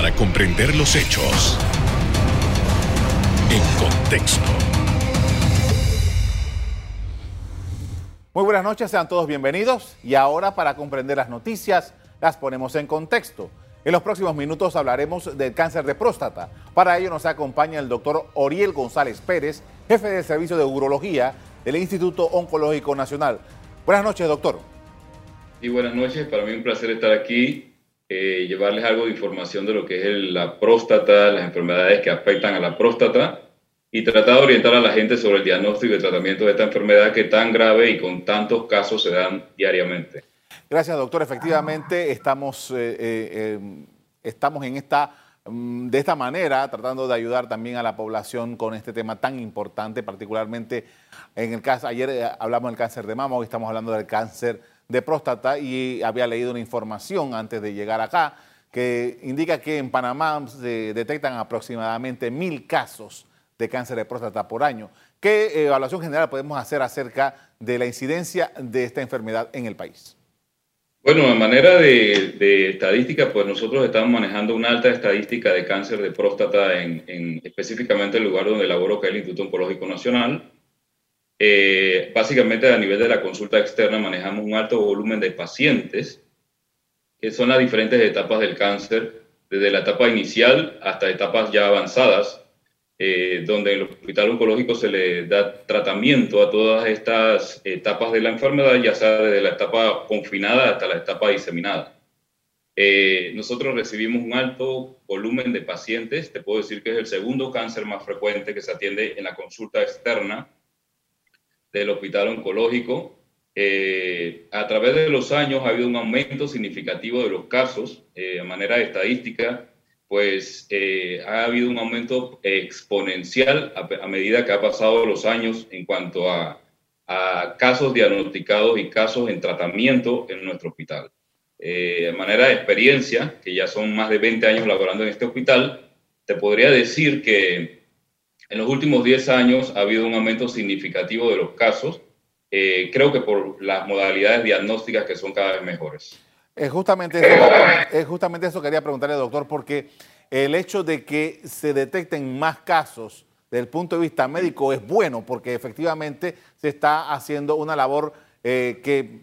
para comprender los hechos en contexto. Muy buenas noches, sean todos bienvenidos y ahora para comprender las noticias las ponemos en contexto. En los próximos minutos hablaremos del cáncer de próstata. Para ello nos acompaña el doctor Oriel González Pérez, jefe del Servicio de Urología del Instituto Oncológico Nacional. Buenas noches, doctor. Y buenas noches, para mí un placer estar aquí, eh, llevarles algo de información de lo que es la próstata, las enfermedades que afectan a la próstata y tratar de orientar a la gente sobre el diagnóstico y el tratamiento de esta enfermedad que tan grave y con tantos casos se dan diariamente. Gracias, doctor. Efectivamente, estamos, eh, eh, estamos en esta Mm, de esta manera, tratando de ayudar también a la población con este tema tan importante, particularmente en el caso, ayer hablamos del cáncer de mama, hoy estamos hablando del cáncer de próstata y había leído una información antes de llegar acá que indica que en Panamá se detectan aproximadamente mil casos de cáncer de próstata por año. ¿Qué evaluación general podemos hacer acerca de la incidencia de esta enfermedad en el país? Bueno, a manera de, estadística, pues nosotros estamos manejando una alta estadística de cáncer de próstata en, específicamente el lugar donde laboro, que es el Instituto Oncológico Nacional. Eh, básicamente a nivel de la consulta externa manejamos un alto volumen de pacientes, que son las diferentes etapas del cáncer, desde la etapa inicial hasta etapas ya avanzadas, eh, donde en el hospital oncológico se le da tratamiento a todas estas etapas de la enfermedad, ya sea desde la etapa confinada hasta la etapa diseminada. Eh, nosotros recibimos un alto volumen de pacientes, te puedo decir que es el segundo cáncer más frecuente que se atiende en la consulta externa del hospital oncológico. Eh, a través de los años ha habido un aumento significativo de los casos, de manera estadística, pues eh, ha habido un aumento exponencial a, medida que ha pasado los años en cuanto a, casos diagnosticados y casos en tratamiento en nuestro hospital. Eh, de manera de experiencia, que ya son más de 20 años laborando en este hospital, te podría decir que en los últimos 10 años ha habido un aumento significativo de los casos, eh, creo que por las modalidades diagnósticas que son cada vez mejores. Es justamente eso, quería preguntarle, doctor, porque el hecho de que se detecten más casos desde el punto de vista médico es bueno, porque efectivamente se está haciendo una labor eh, que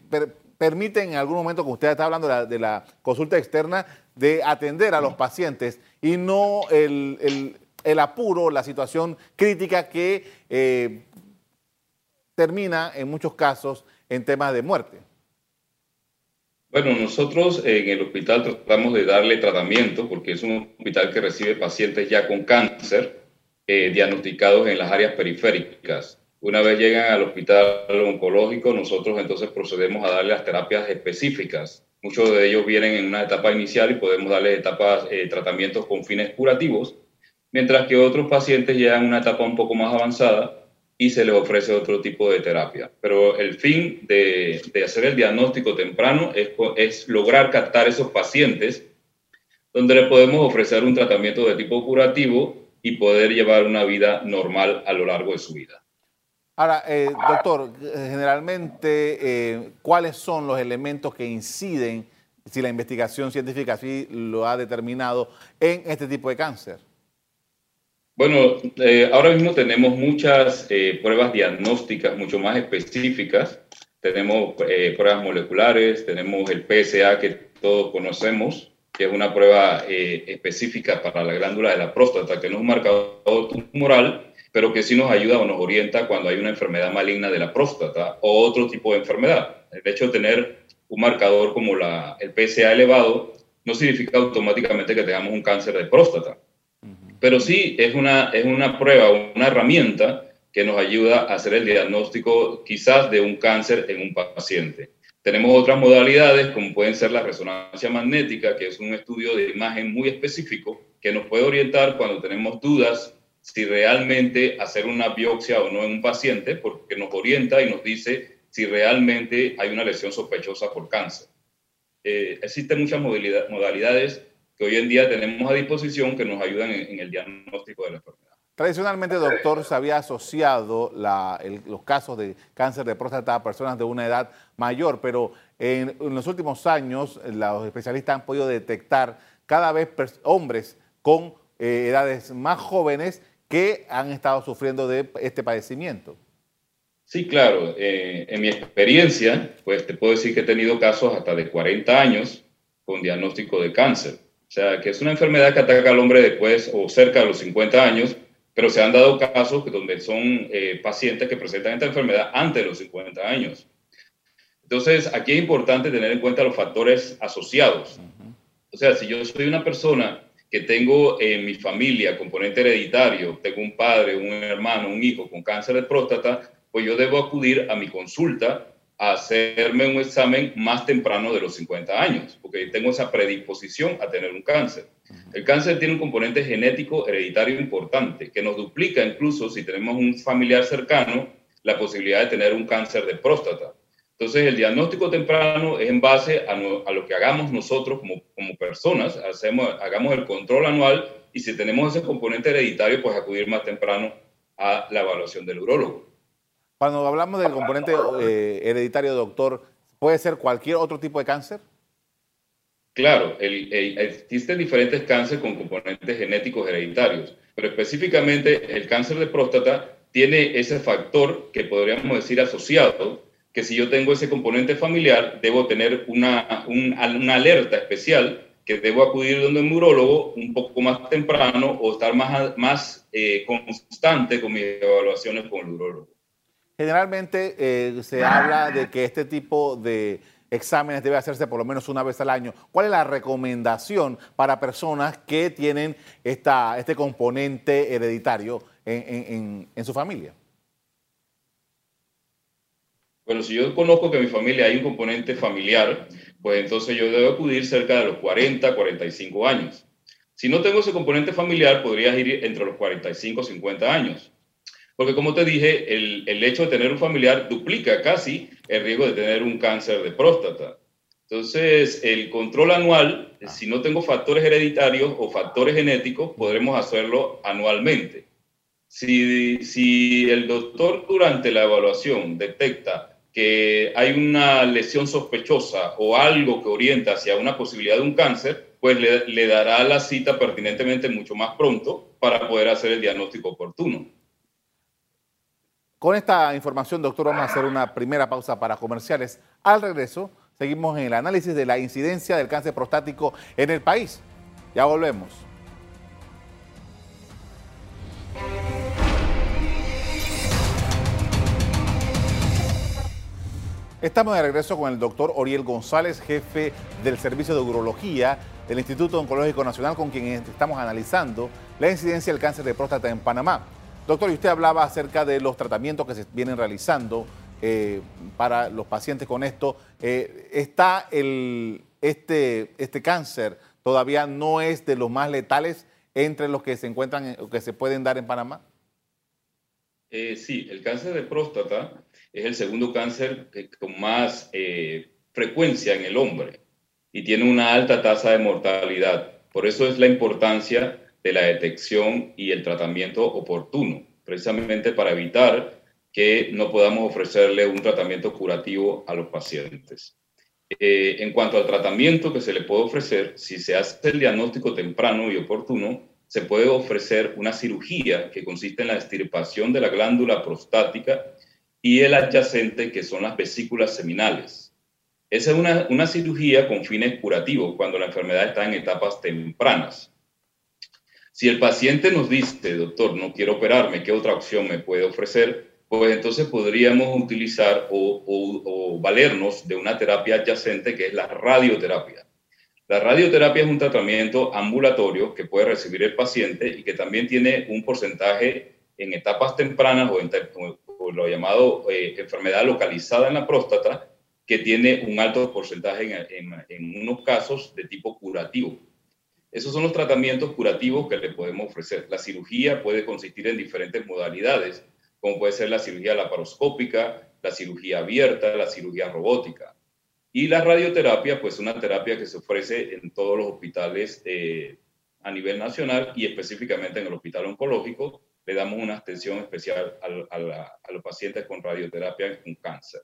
permite en algún momento, como usted está hablando de la, consulta externa, de atender a los pacientes y no el, apuro, la situación crítica que eh, termina en muchos casos en temas de muerte. Bueno, nosotros en el hospital tratamos de darle tratamiento porque es un hospital que recibe pacientes ya con cáncer eh, diagnosticados en las áreas periféricas. Una vez llegan al hospital oncológico, nosotros entonces procedemos a darle las terapias específicas. Muchos de ellos vienen en una etapa inicial y podemos darles etapas, eh, tratamientos con fines curativos, mientras que otros pacientes llegan a una etapa un poco más avanzada y se les ofrece otro tipo de terapia. Pero el fin de, hacer el diagnóstico temprano es, es, lograr captar esos pacientes donde le podemos ofrecer un tratamiento de tipo curativo y poder llevar una vida normal a lo largo de su vida. Ahora, eh, doctor, generalmente, eh, ¿cuáles son los elementos que inciden, si la investigación científica así lo ha determinado, en este tipo de cáncer? Bueno, eh, ahora mismo tenemos muchas eh, pruebas diagnósticas mucho más específicas. Tenemos eh, pruebas moleculares, tenemos el PSA que todos conocemos, que es una prueba específica para la glándula de la próstata, que no es un marcador tumoral, pero que sí nos ayuda o nos orienta cuando hay una enfermedad maligna de la próstata o otro tipo de enfermedad. El hecho de tener un marcador como la, el PSA elevado no significa automáticamente que tengamos un cáncer de próstata pero sí es una, es una prueba, una herramienta que nos ayuda a hacer el diagnóstico quizás de un cáncer en un paciente. Tenemos otras modalidades como pueden ser la resonancia magnética, que es un estudio de imagen muy específico que nos puede orientar cuando tenemos dudas si realmente hacer una biopsia o no en un paciente, porque nos orienta y nos dice si realmente hay una lesión sospechosa por cáncer. Eh, existen muchas modalidades que hoy en día tenemos a disposición que nos ayudan en, el diagnóstico de la enfermedad. Tradicionalmente, doctor, se había asociado los casos de cáncer de próstata a personas de una edad mayor, pero en, los últimos años los especialistas han podido detectar cada vez hombres con eh, edades más jóvenes que han estado sufriendo de este padecimiento. Sí, claro. Eh, en mi experiencia, pues te puedo decir que he tenido casos hasta de 40 años con diagnóstico de cáncer. O sea, que es una enfermedad que ataca al hombre después o cerca de los 50 años, pero se han dado casos donde son eh, pacientes que presentan esta enfermedad antes de los 50 años. Entonces, aquí es importante tener en cuenta los factores asociados. O sea, si yo soy una persona que tengo en mi familia componente hereditario, tengo un padre, un hermano, un hijo con cáncer de próstata, pues yo debo acudir a mi consulta hacerme un examen más temprano de los 50 años, porque tengo esa predisposición a tener un cáncer. El cáncer tiene un componente genético hereditario importante, que nos duplica incluso si tenemos un familiar cercano la posibilidad de tener un cáncer de próstata. Entonces, el diagnóstico temprano es en base a, lo que hagamos nosotros como, como personas, hacemos, hagamos el control anual y si tenemos ese componente hereditario, pues acudir más temprano a la evaluación del urólogo. Cuando hablamos del componente eh, hereditario, doctor, ¿puede ser cualquier otro tipo de cáncer? Claro, existen diferentes cánceres con componentes genéticos hereditarios, pero específicamente el cáncer de próstata tiene ese factor que podríamos decir asociado que si yo tengo ese componente familiar, debo tener una, una alerta especial que debo acudir donde un neurólogo un poco más temprano o estar más, más eh, constante con mis evaluaciones con el neurólogo. Generalmente eh, se habla de que este tipo de exámenes debe hacerse por lo menos una vez al año. ¿Cuál es la recomendación para personas que tienen esta, este componente hereditario en, en su familia? Bueno, si yo conozco que en mi familia hay un componente familiar, pues entonces yo debo acudir cerca de los 40, 45 años. Si no tengo ese componente familiar, podría ir entre los 45 50 años. Porque como te dije, el, el, hecho de tener un familiar duplica casi el riesgo de tener un cáncer de próstata. Entonces, el control anual, si no tengo factores hereditarios o factores genéticos, podremos hacerlo anualmente. Si, si el doctor durante la evaluación detecta que hay una lesión sospechosa o algo que orienta hacia una posibilidad de un cáncer, pues le, dará la cita pertinentemente mucho más pronto para poder hacer el diagnóstico oportuno. Con esta información, doctor, vamos a hacer una primera pausa para comerciales. Al regreso, seguimos en el análisis de la incidencia del cáncer prostático en el país. Ya volvemos. Estamos de regreso con el doctor Oriel González, jefe del Servicio de Urología del Instituto Oncológico Nacional, con quien estamos analizando la incidencia del cáncer de próstata en Panamá. Doctor, y usted hablaba acerca de los tratamientos que se vienen realizando eh, para los pacientes con esto. Eh, ¿Está el, este, este cáncer todavía no es de los más letales entre los que se encuentran o que se pueden dar en Panamá? Eh, sí, el cáncer de próstata es el segundo cáncer con más eh, frecuencia en el hombre y tiene una alta tasa de mortalidad. Por eso es la importancia de la detección y el tratamiento oportuno, precisamente para evitar que no podamos ofrecerle un tratamiento curativo a los pacientes. Eh, en cuanto al tratamiento que se le puede ofrecer, si se hace el diagnóstico temprano y oportuno, se puede ofrecer una cirugía que consiste en la extirpación de la glándula prostática y el adyacente, que son las vesículas seminales. Esa es una, una cirugía con fines curativos cuando la enfermedad está en etapas tempranas. Si el paciente nos dice, doctor, no quiero operarme, ¿qué otra opción me puede ofrecer? Pues entonces podríamos utilizar o, o valernos de una terapia adyacente que es la radioterapia. La radioterapia es un tratamiento ambulatorio que puede recibir el paciente y que también tiene un porcentaje en etapas tempranas o en, lo llamado eh, enfermedad localizada en la próstata, que tiene un alto porcentaje en, unos casos de tipo curativo. Esos son los tratamientos curativos que le podemos ofrecer. La cirugía puede consistir en diferentes modalidades, como puede ser la cirugía laparoscópica, la cirugía abierta, la cirugía robótica. Y la radioterapia, pues una terapia que se ofrece en todos los hospitales eh, a nivel nacional y específicamente en el hospital oncológico, le damos una atención especial a, los pacientes con radioterapia con cáncer.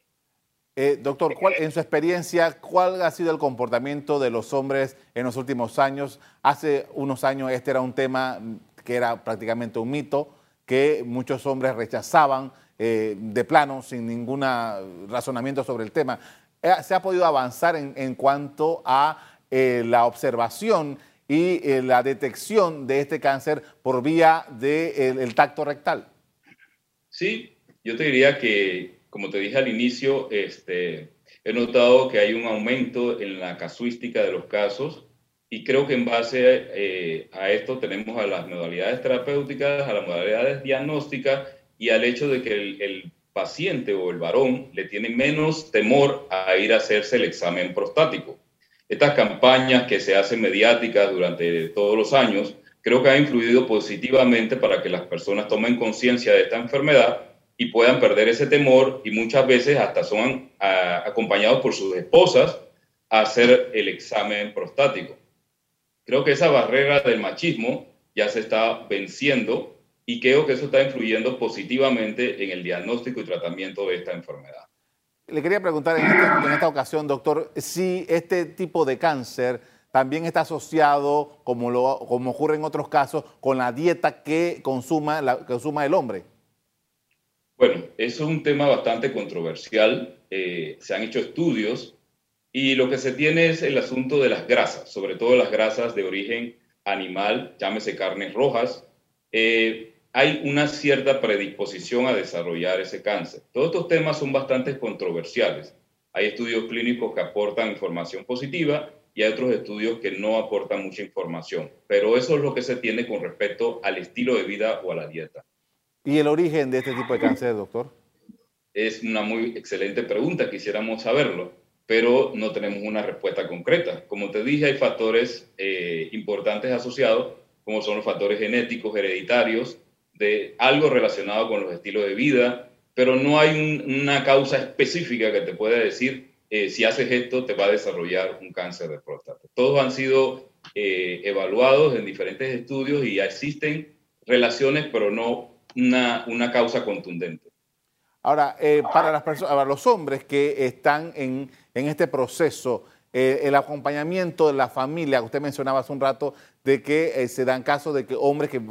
Eh, doctor, ¿cuál, en su experiencia, ¿cuál ha sido el comportamiento de los hombres en los últimos años? Hace unos años este era un tema que era prácticamente un mito, que muchos hombres rechazaban eh, de plano, sin ningún razonamiento sobre el tema. Eh, ¿Se ha podido avanzar en, cuanto a la observación y la detección de este cáncer por vía del tacto rectal? Sí, yo te diría que como te dije al inicio, este, he notado que hay un aumento en la casuística de los casos y creo que en base eh, a esto tenemos a las modalidades terapéuticas, a las modalidades diagnósticas y al hecho de que el, el paciente o el varón le tiene menos temor a ir a hacerse el examen prostático. Estas campañas que se hacen mediáticas durante todos los años creo que han influido positivamente para que las personas tomen conciencia de esta enfermedad y puedan perder ese temor y muchas veces hasta son acompañados por sus esposas a hacer el examen prostático. Creo que esa barrera del machismo ya se está venciendo y creo que eso está influyendo positivamente en el diagnóstico y tratamiento de esta enfermedad. Le quería preguntar en, este, esta ocasión, doctor, si este tipo de cáncer también está asociado, como, lo, como ocurre en otros casos, con la dieta que consuma, que consuma el hombre. Bueno, eso es un tema bastante controversial. Eh, se han hecho estudios y lo que se tiene es el asunto de las grasas, sobre todo las grasas de origen animal, llámese carnes rojas. Eh, hay una cierta predisposición a desarrollar ese cáncer. Todos estos temas son bastante controversiales. Hay estudios clínicos que aportan información positiva y hay otros estudios que no aportan mucha información. Pero eso es lo que se tiene con respecto al estilo de vida o a la dieta. ¿Y el origen de este tipo de cáncer, doctor? Es una muy excelente pregunta, quisiéramos saberlo, pero no tenemos una respuesta concreta. Como te dije, hay factores eh, importantes asociados, como son los factores genéticos, hereditarios, de algo relacionado con los estilos de vida, pero no hay una causa específica que te pueda decir eh, si haces esto te va a desarrollar un cáncer de próstata. Todos han sido eh, evaluados en diferentes estudios y existen relaciones, pero no una, una causa contundente. Ahora, eh, para las personas, para los hombres que están en, en este proceso, eh, el acompañamiento de la familia, usted mencionaba hace un rato de que eh, se dan casos de que hombres que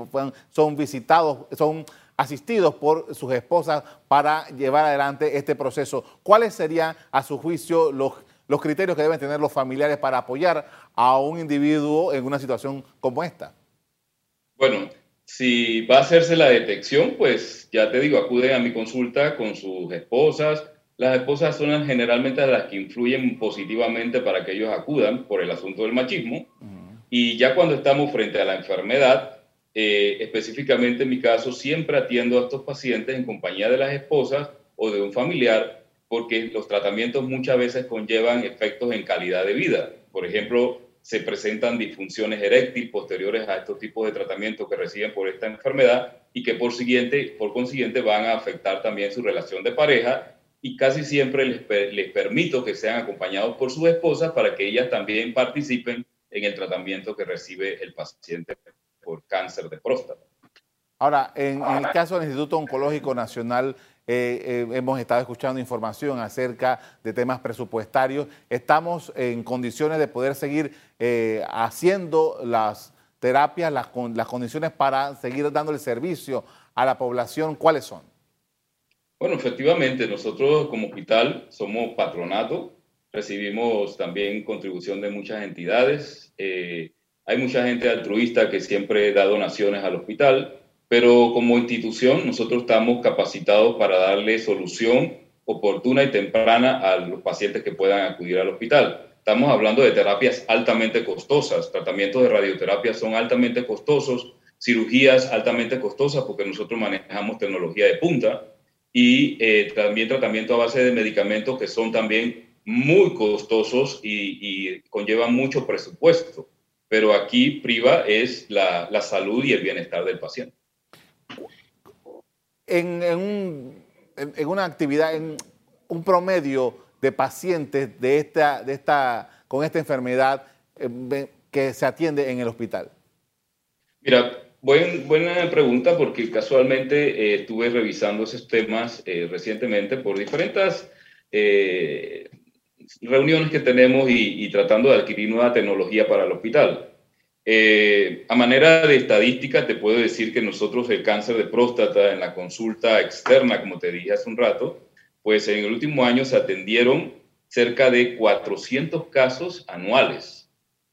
son visitados, son asistidos por sus esposas para llevar adelante este proceso. ¿Cuáles serían, a su juicio, los, los criterios que deben tener los familiares para apoyar a un individuo en una situación como esta? Bueno, si va a hacerse la detección, pues ya te digo, acuden a mi consulta con sus esposas. Las esposas son generalmente las que influyen positivamente para que ellos acudan por el asunto del machismo. Y ya cuando estamos frente a la enfermedad, eh, específicamente en mi caso, siempre atiendo a estos pacientes en compañía de las esposas o de un familiar, porque los tratamientos muchas veces conllevan efectos en calidad de vida. Por ejemplo, se presentan disfunciones eréctiles posteriores a estos tipos de tratamientos que reciben por esta enfermedad y que por, siguiente, por consiguiente van a afectar también su relación de pareja y casi siempre les, les permito que sean acompañados por sus esposas para que ellas también participen en el tratamiento que recibe el paciente por cáncer de próstata. Ahora, en, en el caso del Instituto Oncológico Nacional, eh, eh, hemos estado escuchando información acerca de temas presupuestarios. Estamos en condiciones de poder seguir eh, haciendo las terapias, las, las condiciones para seguir dando el servicio a la población. ¿Cuáles son? Bueno, efectivamente, nosotros como hospital somos patronato, recibimos también contribución de muchas entidades. hay mucha gente altruista que siempre da donaciones al hospital pero como institución nosotros estamos capacitados para darle solución oportuna y temprana a los pacientes que puedan acudir al hospital. Estamos hablando de terapias altamente costosas, tratamientos de radioterapia son altamente costosos, cirugías altamente costosas porque nosotros manejamos tecnología de punta y eh, también tratamiento a base de medicamentos que son también muy costosos y, conllevan mucho presupuesto. Pero aquí priva es la, la salud y el bienestar del paciente en, una actividad, en un promedio de pacientes de esta, de esta, con esta enfermedad eh, que se atiende en el hospital? Mira, buena pregunta porque casualmente eh, estuve revisando esos temas eh, recientemente por diferentes eh, reuniones que tenemos y, tratando de adquirir nueva tecnología para el hospital. Eh, a manera de estadística, te puedo decir que nosotros el cáncer de próstata en la consulta externa, como te dije hace un rato, pues en el último año se atendieron cerca de 400 casos anuales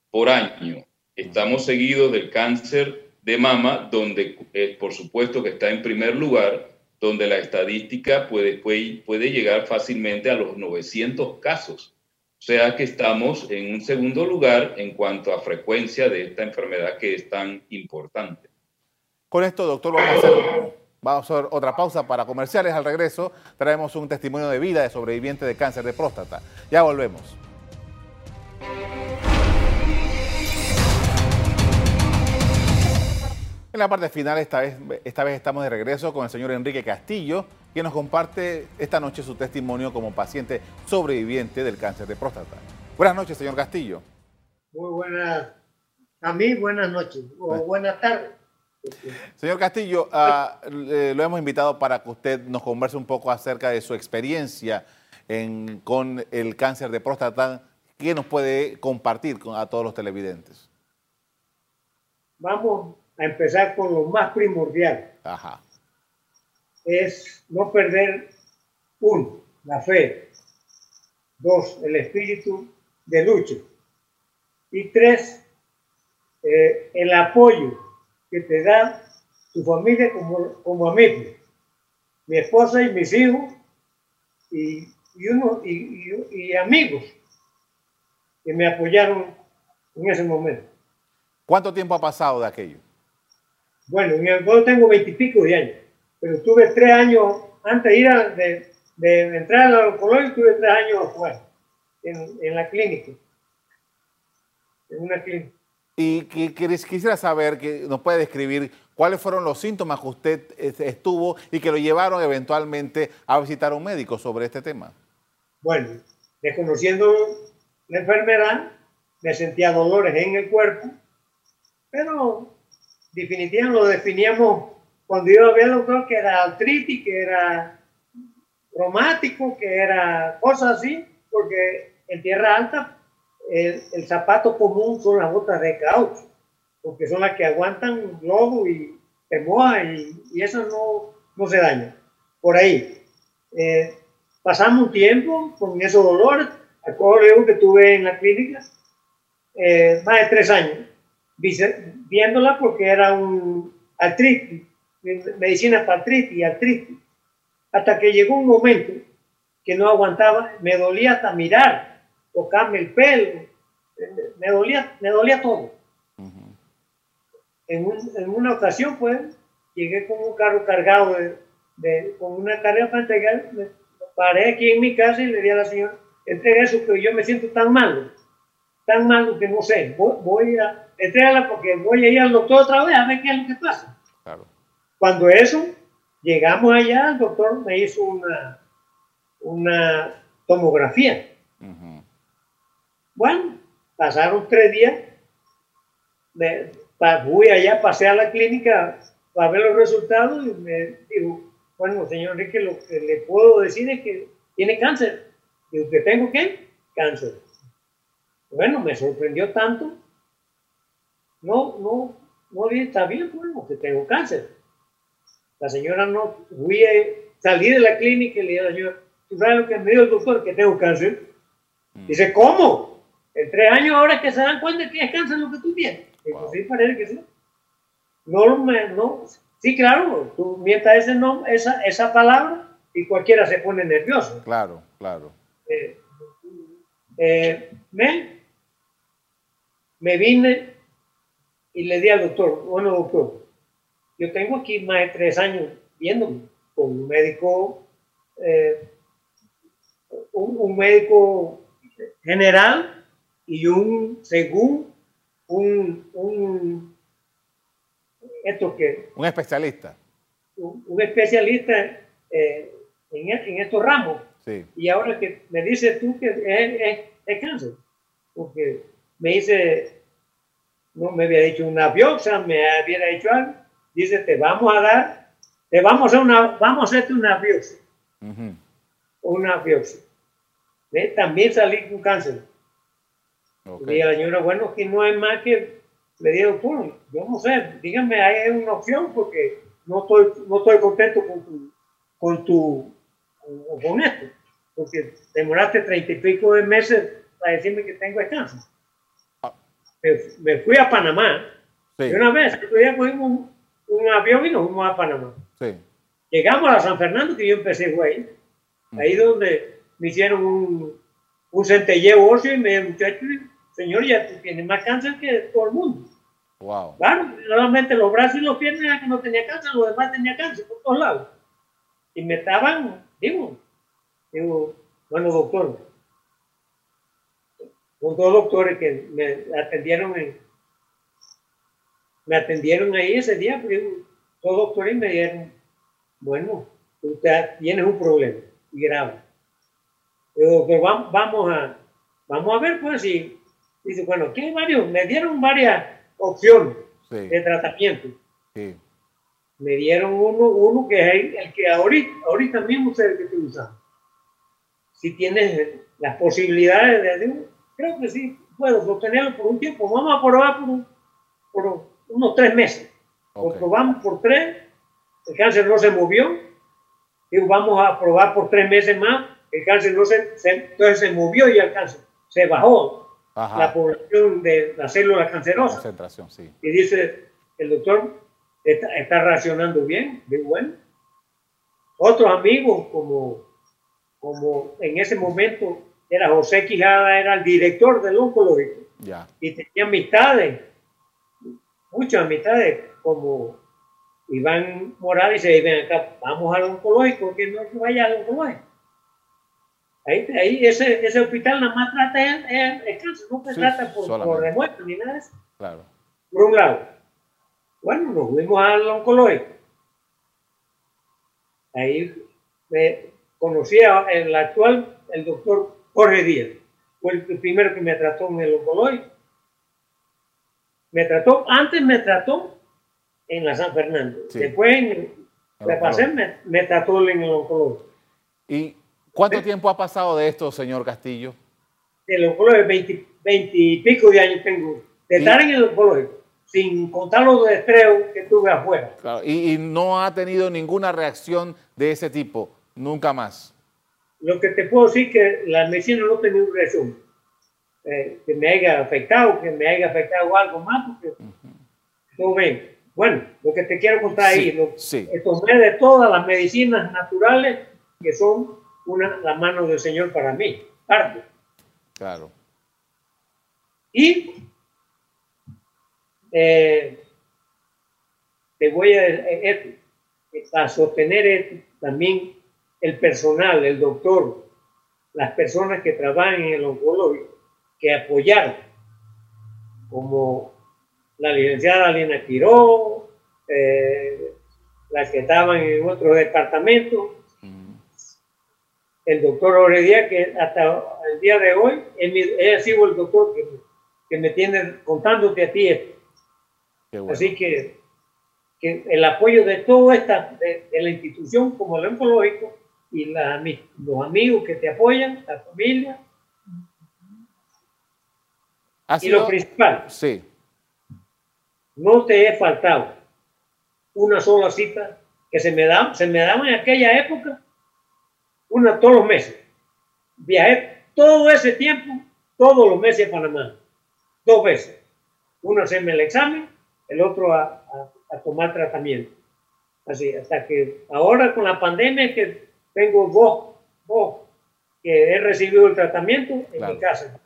por año. Estamos seguidos del cáncer de mama, donde eh, por supuesto que está en primer lugar, donde la estadística puede, puede, puede llegar fácilmente a los 900 casos. O sea que estamos en un segundo lugar en cuanto a frecuencia de esta enfermedad que es tan importante. Con esto, doctor, vamos a hacer, vamos a hacer otra pausa para comerciales. Al regreso traemos un testimonio de vida de sobreviviente de cáncer de próstata. Ya volvemos. En la parte final, esta vez, esta vez estamos de regreso con el señor Enrique Castillo, quien nos comparte esta noche su testimonio como paciente sobreviviente del cáncer de próstata. Buenas noches, señor Castillo. Muy buenas, a mí buenas noches o buenas tardes. Señor Castillo, ah, lo hemos invitado para que usted nos converse un poco acerca de su experiencia con el cáncer de próstata. ¿Qué nos puede compartir con, a todos los televidentes? Vamos a empezar con lo más primordial. Ajá. Es no perder, uno, la fe. Dos, el espíritu de lucha. Y tres, eh, el apoyo que te da tu familia como, como amigo. Mi esposa y mis hijos y, y, uno, y, y amigos que me apoyaron en ese momento. ¿Cuánto tiempo ha pasado de aquello? Bueno, yo tengo veintipico de años, pero estuve tres años, antes de ir a, de, de, entrar al oncológico, estuve tres años afuera, en, en la clínica. En una clínica. Y quisiera saber, que nos puede describir cuáles fueron los síntomas que usted este, estuvo y que lo llevaron eventualmente a visitar a un médico sobre este tema. Bueno, desconociendo la enfermedad, me sentía dolores en el cuerpo, pero definitivamente lo definíamos cuando yo había doctor que era artritis, que era romático, que era cosas así, porque en tierra alta el, zapato común son las botas de caucho, porque son las que aguantan lodo y te y, y eso no, no se daña. Por ahí. Eh, pasamos un tiempo con esos dolores, acuerdo que tuve en la clínica, eh, más de tres años viéndola porque era un artritis, medicina para artritis y artritis. Hasta que llegó un momento que no aguantaba, me dolía hasta mirar, tocarme el pelo, me dolía, me dolía todo. en, en, una ocasión, pues, llegué con un carro cargado de, con una carga para entregar, me paré aquí en mi casa y le di a la señora, entrega eso que yo me siento tan malo, tan malo que no sé, voy a entrégala porque voy a ir al doctor otra vez a ver qué es lo que pasa. Cuando eso, llegamos allá, el doctor me hizo una, una tomografía. Bueno, pasaron tres días, me, fui allá, pasé a la clínica para ver los resultados y me dijo, bueno, señor Enrique, lo que le puedo decir es que tiene cáncer. ¿Y usted tengo qué? Cáncer. Bueno, me sorprendió tanto no, no, no está bien, bueno, que tengo cáncer. La señora no, fui a salir de la clínica y le dije a la señora, ¿tú sabes lo que me dijo el doctor? Que tengo cáncer. Mm. Dice, ¿cómo? En tres años ahora que se dan cuenta que es cáncer lo que tú tienes. Wow. sí, parece que sí. No, no, sí, claro, tú mientras ese nombre, esa, esa palabra y cualquiera se pone nervioso. Claro, claro. Eh, eh, me, me vine y le di al doctor, bueno doctor, yo tengo aquí más de tres años viéndome con un médico, eh, un, médico general y un, según, un, un esto que... Un especialista. Un, especialista eh, en, en, estos ramos. Sí. Y ahora que me dices tú que es, es cáncer, porque me dice no me había dicho una biopsia, me había dicho algo. Dice, te vamos a dar, te vamos a una, vamos a hacerte una biopsia. Una biopsia. también salí con cáncer. Y la señora, bueno, que no hay más que le dije, doctor, yo no sé, dígame, hay una opción porque no estoy, no estoy contento con tu, con tu, con esto, porque demoraste treinta y pico de meses para decirme que tengo cáncer. Ah. Me, fui a Panamá, y una vez, otro día cogimos un, avión y nos fuimos a Panamá. Llegamos a San Fernando, que yo empecé, güey, ahí donde me hicieron un, un centelleo óseo y me dijeron, muchacho, señor, ya tú tienes más cáncer que todo el mundo. Wow. Claro, solamente los brazos y los pies que no tenía cáncer, los demás tenía cáncer por todos lados. Y me estaban, digo, digo, bueno, doctor, con dos doctores que me atendieron me atendieron ahí ese día, pero dos doctores me dijeron, bueno, usted tiene un problema y grave. Digo, vamos a, vamos a ver, pues, si, dice, bueno, aquí hay varios, me dieron varias opciones de tratamiento. Me dieron uno, uno que es el, que ahorita, ahorita mismo es el que estoy usando. Si tienes las posibilidades de, creo que sí, puedo sostenerlo por un tiempo. Vamos a probar por, por unos tres meses. Lo probamos por tres, el cáncer no se movió. y vamos a probar por tres meses más, el cáncer no se, entonces se movió y el cáncer se bajó la población de las células cancerosas. Concentración, sí. Y dice el doctor, está, está reaccionando bien, bien bueno. Otros amigos, como, como en ese momento era José Quijada, era el director del oncológico. Ya. Y tenía amistades, muchas amistades, como Iván Morales, y ven acá, vamos al oncológico, que no se vaya al oncológico. Ahí, ese, ese hospital nada más trata el, el, cáncer, no se trata por, por remuerto ni nada de eso. Claro. Por un lado. Bueno, nos fuimos al oncológico. Ahí me conocí el actual, el doctor Jorge Díaz. Fue el primero que me trató en el oncológico. Me trató, antes me trató en la San Fernando. Después, en, me pasé, me, me, trató en el oncológico. ¿Y ¿Cuánto tiempo ha pasado de esto, señor Castillo? El oncológico, 20, 20 y pico de años tengo. De estar en el oncológico, sin contar los destreos que tuve afuera. y, no ha tenido ninguna reacción de ese tipo, nunca más. Lo que te puedo decir que la medicina no ha tenido reacción. Eh, que me haya afectado, que me haya afectado algo más, porque todo bien. Bueno, lo que te quiero contar ahí, lo, sí. tomé de todas las medicinas naturales que son una, la mano del Señor para mí, parte. Claro. Y eh, te voy a eh, a sostener también el personal, el doctor, las personas que trabajan en el oncológico, que apoyaron, como la licenciada Lina Quiró, eh, las que estaban en otro departamento, el doctor Oredía, que hasta el día de hoy, él, ha sido el doctor que, me tiene contándote a ti esto. Así que, que, el apoyo de toda esta, de, la institución como el oncológico y la, los amigos que te apoyan, la familia. y lo principal, sí. no te he faltado una sola cita que se me, da, se me daba en aquella época una todos los meses. Viajé todo ese tiempo, todos los meses a Panamá, dos veces. Uno a hacerme el examen, el otro a, tomar tratamiento. Así, hasta que ahora con la pandemia que tengo dos, dos que he recibido el tratamiento en mi casa.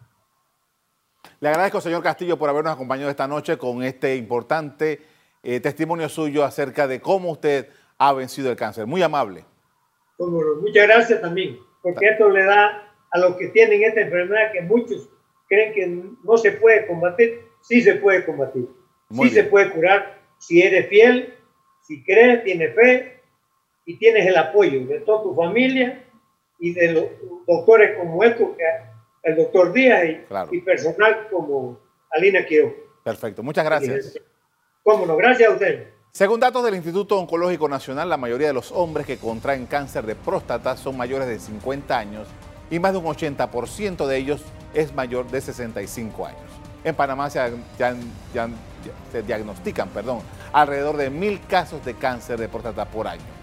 Le agradezco, señor Castillo, por habernos acompañado esta noche con este importante eh, testimonio suyo acerca de cómo usted ha vencido el cáncer. Muy amable. Muchas gracias también, porque esto le da a los que tienen esta enfermedad que muchos creen que no se puede combatir, sí se puede combatir, sí se puede curar. Si eres fiel, si crees, tienes fe y tienes el apoyo de toda tu familia y de los doctores como estos, el doctor Díaz y, personal como Alina Quiroga. Perfecto, muchas gracias. Cómo no, gracias a usted. Según datos del Instituto Oncológico Nacional, la mayoría de los hombres que contraen cáncer de próstata son mayores de 50 años y más de un 80% de ellos es mayor de 65 años. En Panamá se, se diagnostican perdón, alrededor de mil casos de cáncer de próstata por año.